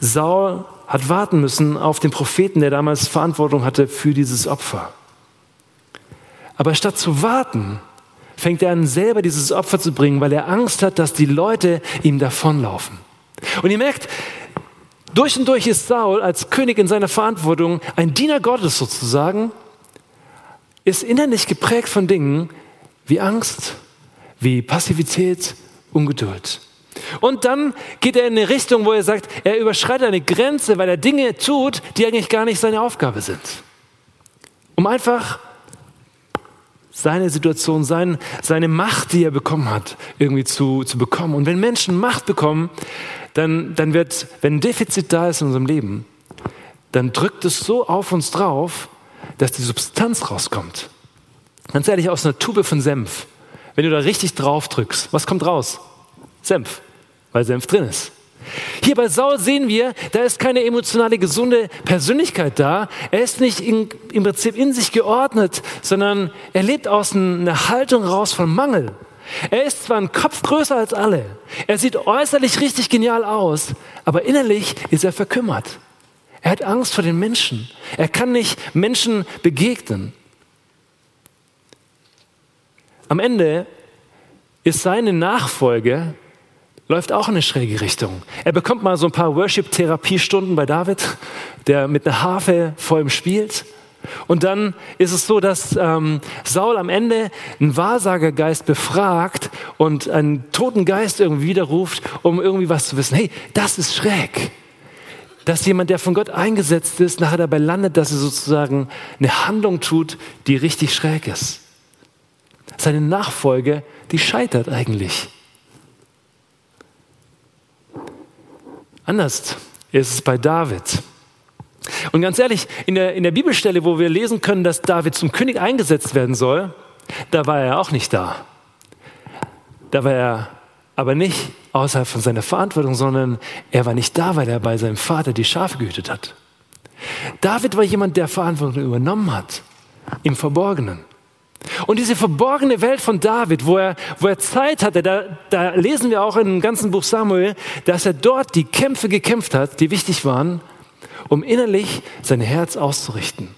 Saul hat warten müssen auf den Propheten, der damals Verantwortung hatte für dieses Opfer. Aber statt zu warten, fängt er an, selber dieses Opfer zu bringen, weil er Angst hat, dass die Leute ihm davonlaufen. Und ihr merkt, durch und durch ist Saul als König in seiner Verantwortung ein Diener Gottes sozusagen, ist innerlich geprägt von Dingen wie Angst, wie Passivität, Ungeduld. Und dann geht er in eine Richtung, wo er sagt, er überschreitet eine Grenze, weil er Dinge tut, die eigentlich gar nicht seine Aufgabe sind. Um einfach seine Situation, sein, seine Macht, die er bekommen hat, irgendwie zu, zu bekommen. Und wenn Menschen Macht bekommen, dann, dann wird, wenn ein Defizit da ist in unserem Leben, dann drückt es so auf uns drauf, dass die Substanz rauskommt. Ganz ehrlich, aus einer Tube von Senf, wenn du da richtig drauf drückst, was kommt raus? Senf, weil Senf drin ist. Hier bei Saul sehen wir, da ist keine emotionale, gesunde Persönlichkeit da. Er ist nicht in, im Prinzip in sich geordnet, sondern er lebt aus einer Haltung raus von Mangel. Er ist zwar ein Kopf größer als alle, er sieht äußerlich richtig genial aus, aber innerlich ist er verkümmert. Er hat Angst vor den Menschen. Er kann nicht Menschen begegnen. Am Ende ist seine Nachfolge läuft auch in eine schräge Richtung. Er bekommt mal so ein paar Worship-Therapiestunden bei David, der mit einer Harfe vor ihm spielt. Und dann ist es so, dass ähm, Saul am Ende einen Wahrsagergeist befragt und einen toten Geist irgendwie widerruft, um irgendwie was zu wissen. Hey, das ist schräg. Dass jemand, der von Gott eingesetzt ist, nachher dabei landet, dass er sozusagen eine Handlung tut, die richtig schräg ist. Seine Nachfolge, die scheitert eigentlich. Anders ist es bei David. Und ganz ehrlich, in der, in der Bibelstelle, wo wir lesen können, dass David zum König eingesetzt werden soll, da war er auch nicht da. Da war er aber nicht außerhalb von seiner Verantwortung, sondern er war nicht da, weil er bei seinem Vater die Schafe gehütet hat. David war jemand, der Verantwortung übernommen hat, im Verborgenen. Und diese verborgene Welt von David, wo er, wo er Zeit hatte, da, da lesen wir auch im ganzen Buch Samuel, dass er dort die Kämpfe gekämpft hat, die wichtig waren, um innerlich sein Herz auszurichten.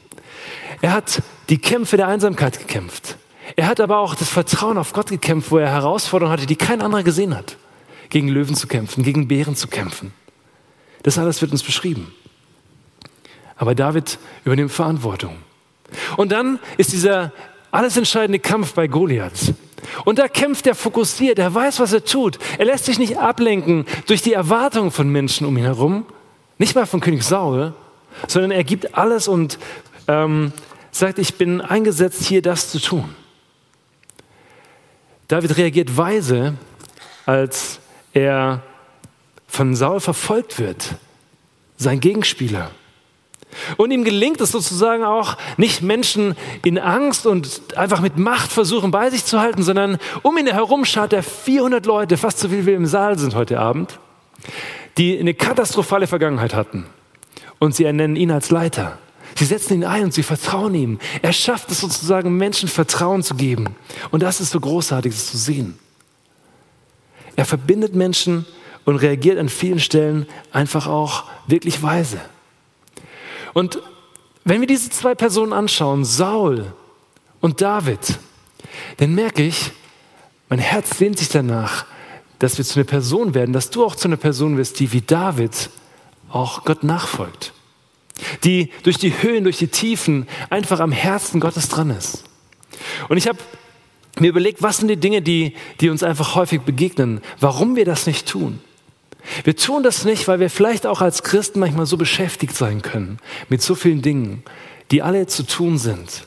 Er hat die Kämpfe der Einsamkeit gekämpft. Er hat aber auch das Vertrauen auf Gott gekämpft, wo er Herausforderungen hatte, die kein anderer gesehen hat. Gegen Löwen zu kämpfen, gegen Bären zu kämpfen. Das alles wird uns beschrieben. Aber David übernimmt Verantwortung. Und dann ist dieser alles entscheidende Kampf bei Goliath. Und da kämpft er fokussiert, er weiß, was er tut. Er lässt sich nicht ablenken durch die Erwartungen von Menschen um ihn herum, nicht mal von König Saul, sondern er gibt alles und ähm, sagt, ich bin eingesetzt, hier das zu tun. David reagiert weise, als er von Saul verfolgt wird, sein Gegenspieler. Und ihm gelingt es sozusagen auch, nicht Menschen in Angst und einfach mit Macht versuchen bei sich zu halten, sondern um ihn herum schaut er 400 Leute, fast so viel wie im Saal sind heute Abend, die eine katastrophale Vergangenheit hatten. Und sie ernennen ihn als Leiter. Sie setzen ihn ein und sie vertrauen ihm. Er schafft es sozusagen, Menschen Vertrauen zu geben. Und das ist so großartig, das zu sehen. Er verbindet Menschen und reagiert an vielen Stellen einfach auch wirklich weise. Und wenn wir diese zwei Personen anschauen, Saul und David, dann merke ich, mein Herz sehnt sich danach, dass wir zu einer Person werden, dass du auch zu einer Person wirst, die wie David auch Gott nachfolgt. Die durch die Höhen, durch die Tiefen einfach am Herzen Gottes dran ist. Und ich habe mir überlegt, was sind die Dinge, die, die uns einfach häufig begegnen, warum wir das nicht tun. Wir tun das nicht, weil wir vielleicht auch als Christen manchmal so beschäftigt sein können mit so vielen Dingen, die alle zu tun sind.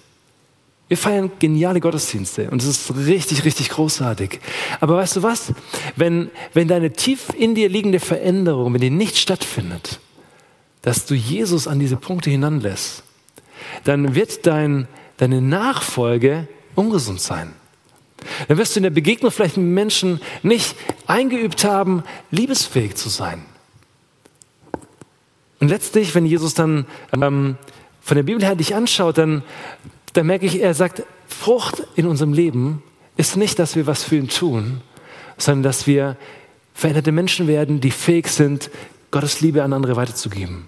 Wir feiern geniale Gottesdienste und es ist richtig, richtig großartig. Aber weißt du was? Wenn, wenn deine tief in dir liegende Veränderung, wenn die nicht stattfindet, dass du Jesus an diese Punkte hinanlässt, dann wird dein, deine Nachfolge ungesund sein. Dann wirst du in der Begegnung vielleicht mit Menschen nicht eingeübt haben, liebesfähig zu sein. Und letztlich, wenn Jesus dann ähm, von der Bibel her dich anschaut, dann, dann merke ich, er sagt, Frucht in unserem Leben ist nicht, dass wir was für ihn tun, sondern dass wir veränderte Menschen werden, die fähig sind, Gottes Liebe an andere weiterzugeben.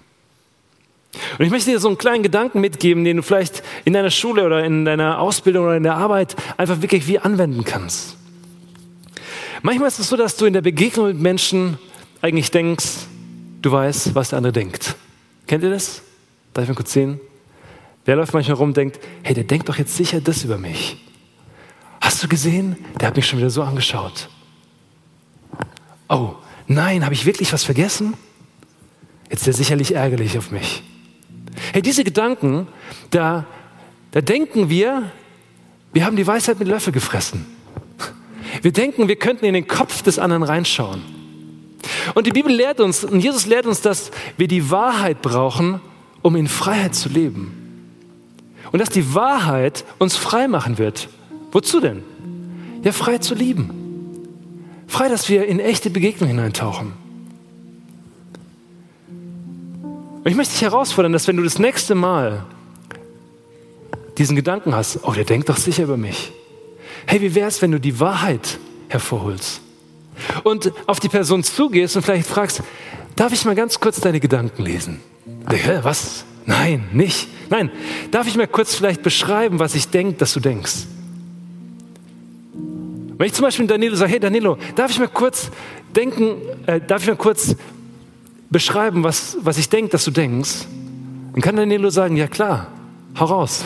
Und ich möchte dir so einen kleinen Gedanken mitgeben, den du vielleicht in deiner Schule oder in deiner Ausbildung oder in der Arbeit einfach wirklich wie anwenden kannst. Manchmal ist es so, dass du in der Begegnung mit Menschen eigentlich denkst, du weißt, was der andere denkt. Kennt ihr das? Darf ich mal kurz sehen? Wer läuft manchmal rum und denkt, hey, der denkt doch jetzt sicher das über mich. Hast du gesehen? Der hat mich schon wieder so angeschaut. Oh, Nein, habe ich wirklich was vergessen? Jetzt ist er sicherlich ärgerlich auf mich. Hey, diese Gedanken, da, da denken wir, wir haben die Weisheit mit Löffel gefressen. Wir denken, wir könnten in den Kopf des anderen reinschauen. Und die Bibel lehrt uns, und Jesus lehrt uns, dass wir die Wahrheit brauchen, um in Freiheit zu leben. Und dass die Wahrheit uns frei machen wird. Wozu denn? Ja, frei zu lieben. Frei, dass wir in echte Begegnungen hineintauchen. Und ich möchte dich herausfordern, dass wenn du das nächste Mal diesen Gedanken hast, oh, der denkt doch sicher über mich. Hey, wie wäre es, wenn du die Wahrheit hervorholst? Und auf die Person zugehst und vielleicht fragst, darf ich mal ganz kurz deine Gedanken lesen? Was? Nein, nicht. Nein, darf ich mal kurz vielleicht beschreiben, was ich denke, dass du denkst? Wenn ich zum Beispiel Danilo sage, hey Danilo, darf ich mal kurz denken, äh, darf ich mal kurz beschreiben, was, was ich denke, dass du denkst? Dann kann Danilo sagen, ja klar, hau raus.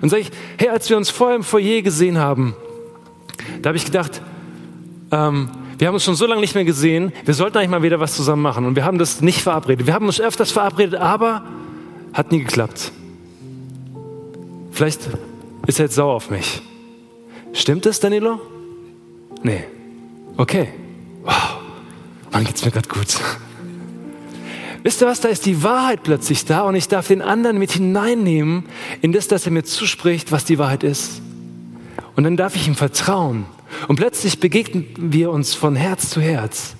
Und sage ich, hey, als wir uns vorher im Foyer gesehen haben, da habe ich gedacht, ähm, wir haben uns schon so lange nicht mehr gesehen, wir sollten eigentlich mal wieder was zusammen machen. Und wir haben das nicht verabredet. Wir haben uns öfters verabredet, aber hat nie geklappt. Vielleicht ist er jetzt sauer auf mich. Stimmt das, Danilo? Nee. Okay. Wow. Mann, geht's mir gerade gut. Wisst ihr was, da ist die Wahrheit plötzlich da und ich darf den anderen mit hineinnehmen in das, dass er mir zuspricht, was die Wahrheit ist. Und dann darf ich ihm vertrauen. Und plötzlich begegnen wir uns von Herz zu Herz.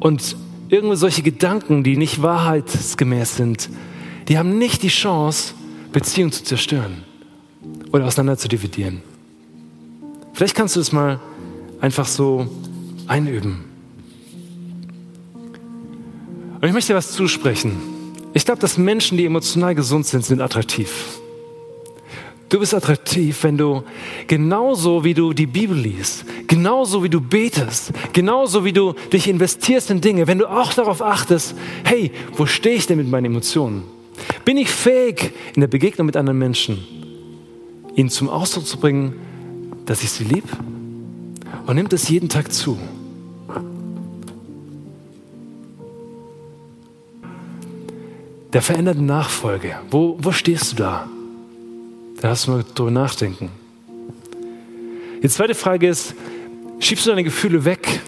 Und irgendwie solche Gedanken, die nicht wahrheitsgemäß sind, die haben nicht die Chance, Beziehungen zu zerstören oder auseinander zu dividieren. Vielleicht kannst du es mal einfach so einüben. Und ich möchte dir was zusprechen. Ich glaube, dass Menschen, die emotional gesund sind, sind attraktiv. Du bist attraktiv, wenn du genauso wie du die Bibel liest, genauso wie du betest, genauso wie du dich investierst in Dinge, wenn du auch darauf achtest, hey, wo stehe ich denn mit meinen Emotionen? Bin ich fähig, in der Begegnung mit anderen Menschen, ihnen zum Ausdruck zu bringen, dass ich sie lieb? Und nimmt es jeden Tag zu? Der veränderten Nachfolge. Wo, wo stehst du da? Da hast du mal drüber nachdenken. Die zweite Frage ist, schiebst du deine Gefühle weg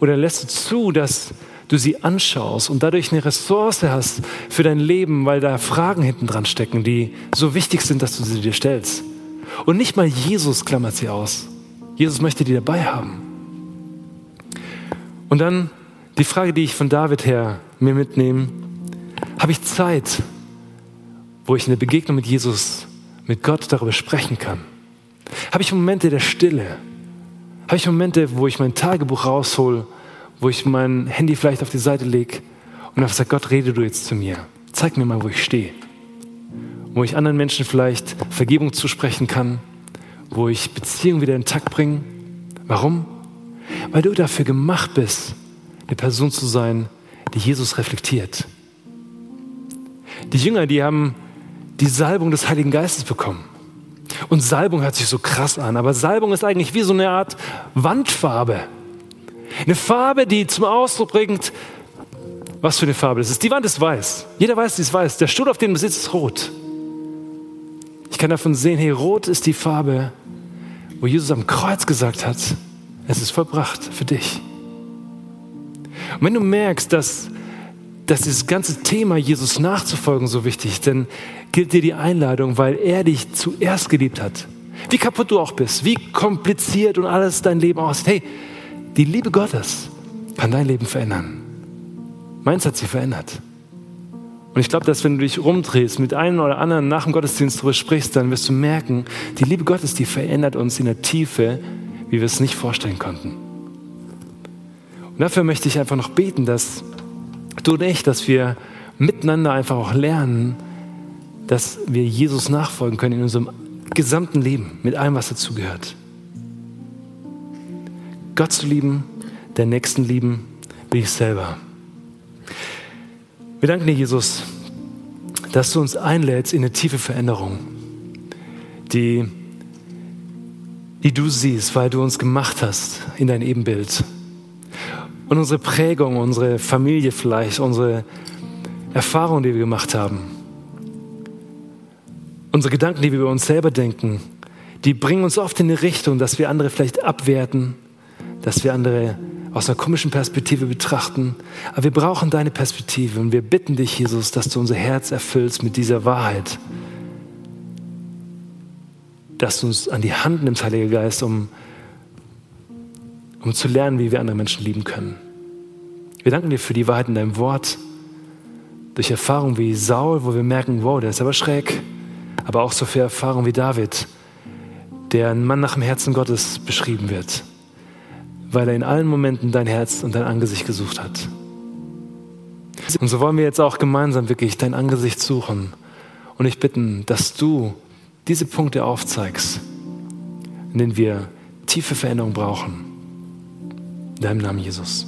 oder lässt du zu, dass du sie anschaust und dadurch eine Ressource hast für dein Leben, weil da Fragen hinten dran stecken, die so wichtig sind, dass du sie dir stellst. Und nicht mal Jesus klammert sie aus. Jesus möchte die dabei haben. Und dann die Frage, die ich von David her mir mitnehme, habe ich Zeit, wo ich in der Begegnung mit Jesus, mit Gott darüber sprechen kann? Habe ich Momente der Stille? Habe ich Momente, wo ich mein Tagebuch raushol, wo ich mein Handy vielleicht auf die Seite lege und einfach sage, Gott, rede du jetzt zu mir. Zeig mir mal, wo ich stehe. Wo ich anderen Menschen vielleicht Vergebung zusprechen kann, wo ich Beziehungen wieder in Takt bringe. Warum? Weil du dafür gemacht bist, eine Person zu sein, die Jesus reflektiert. Die Jünger, die haben die Salbung des Heiligen Geistes bekommen. Und Salbung hört sich so krass an, aber Salbung ist eigentlich wie so eine Art Wandfarbe. Eine Farbe, die zum Ausdruck bringt, was für eine Farbe das ist. Die Wand ist weiß. Jeder weiß, sie ist weiß. Der Stuhl, auf dem du sitzt, ist rot. Ich kann davon sehen, hey, rot ist die Farbe, wo Jesus am Kreuz gesagt hat, es ist vollbracht für dich. Und wenn du merkst, dass dass dieses ganze Thema, Jesus nachzufolgen, so wichtig denn gilt dir die Einladung, weil er dich zuerst geliebt hat. Wie kaputt du auch bist, wie kompliziert und alles dein Leben aussieht. Hey, die Liebe Gottes kann dein Leben verändern. Meins hat sie verändert. Und ich glaube, dass wenn du dich rumdrehst, mit einem oder anderen nach dem Gottesdienst darüber sprichst, dann wirst du merken, die Liebe Gottes, die verändert uns in der Tiefe, wie wir es nicht vorstellen konnten. Und dafür möchte ich einfach noch beten, dass du und ich, dass wir miteinander einfach auch lernen, dass wir Jesus nachfolgen können in unserem gesamten Leben, mit allem, was dazugehört. Gott zu lieben, der Nächsten lieben, wie ich selber. Wir danken dir, Jesus, dass du uns einlädst in eine tiefe Veränderung, die, die du siehst, weil du uns gemacht hast in dein Ebenbild. Und unsere Prägung, unsere Familie vielleicht, unsere Erfahrungen, die wir gemacht haben, unsere Gedanken, die wir über uns selber denken, die bringen uns oft in eine Richtung, dass wir andere vielleicht abwerten, dass wir andere aus einer komischen Perspektive betrachten. Aber wir brauchen deine Perspektive und wir bitten dich, Jesus, dass du unser Herz erfüllst mit dieser Wahrheit. Dass du uns an die Hand nimmst, Heiliger Geist, um, um zu lernen, wie wir andere Menschen lieben können. Wir danken dir für die Wahrheit in deinem Wort, durch Erfahrungen wie Saul, wo wir merken, wow, der ist aber schräg, aber auch so für Erfahrungen wie David, der ein Mann nach dem Herzen Gottes beschrieben wird weil er in allen Momenten dein Herz und dein Angesicht gesucht hat. Und so wollen wir jetzt auch gemeinsam wirklich dein Angesicht suchen und ich bitten, dass du diese Punkte aufzeigst, in denen wir tiefe Veränderung brauchen. In deinem Namen, Jesus.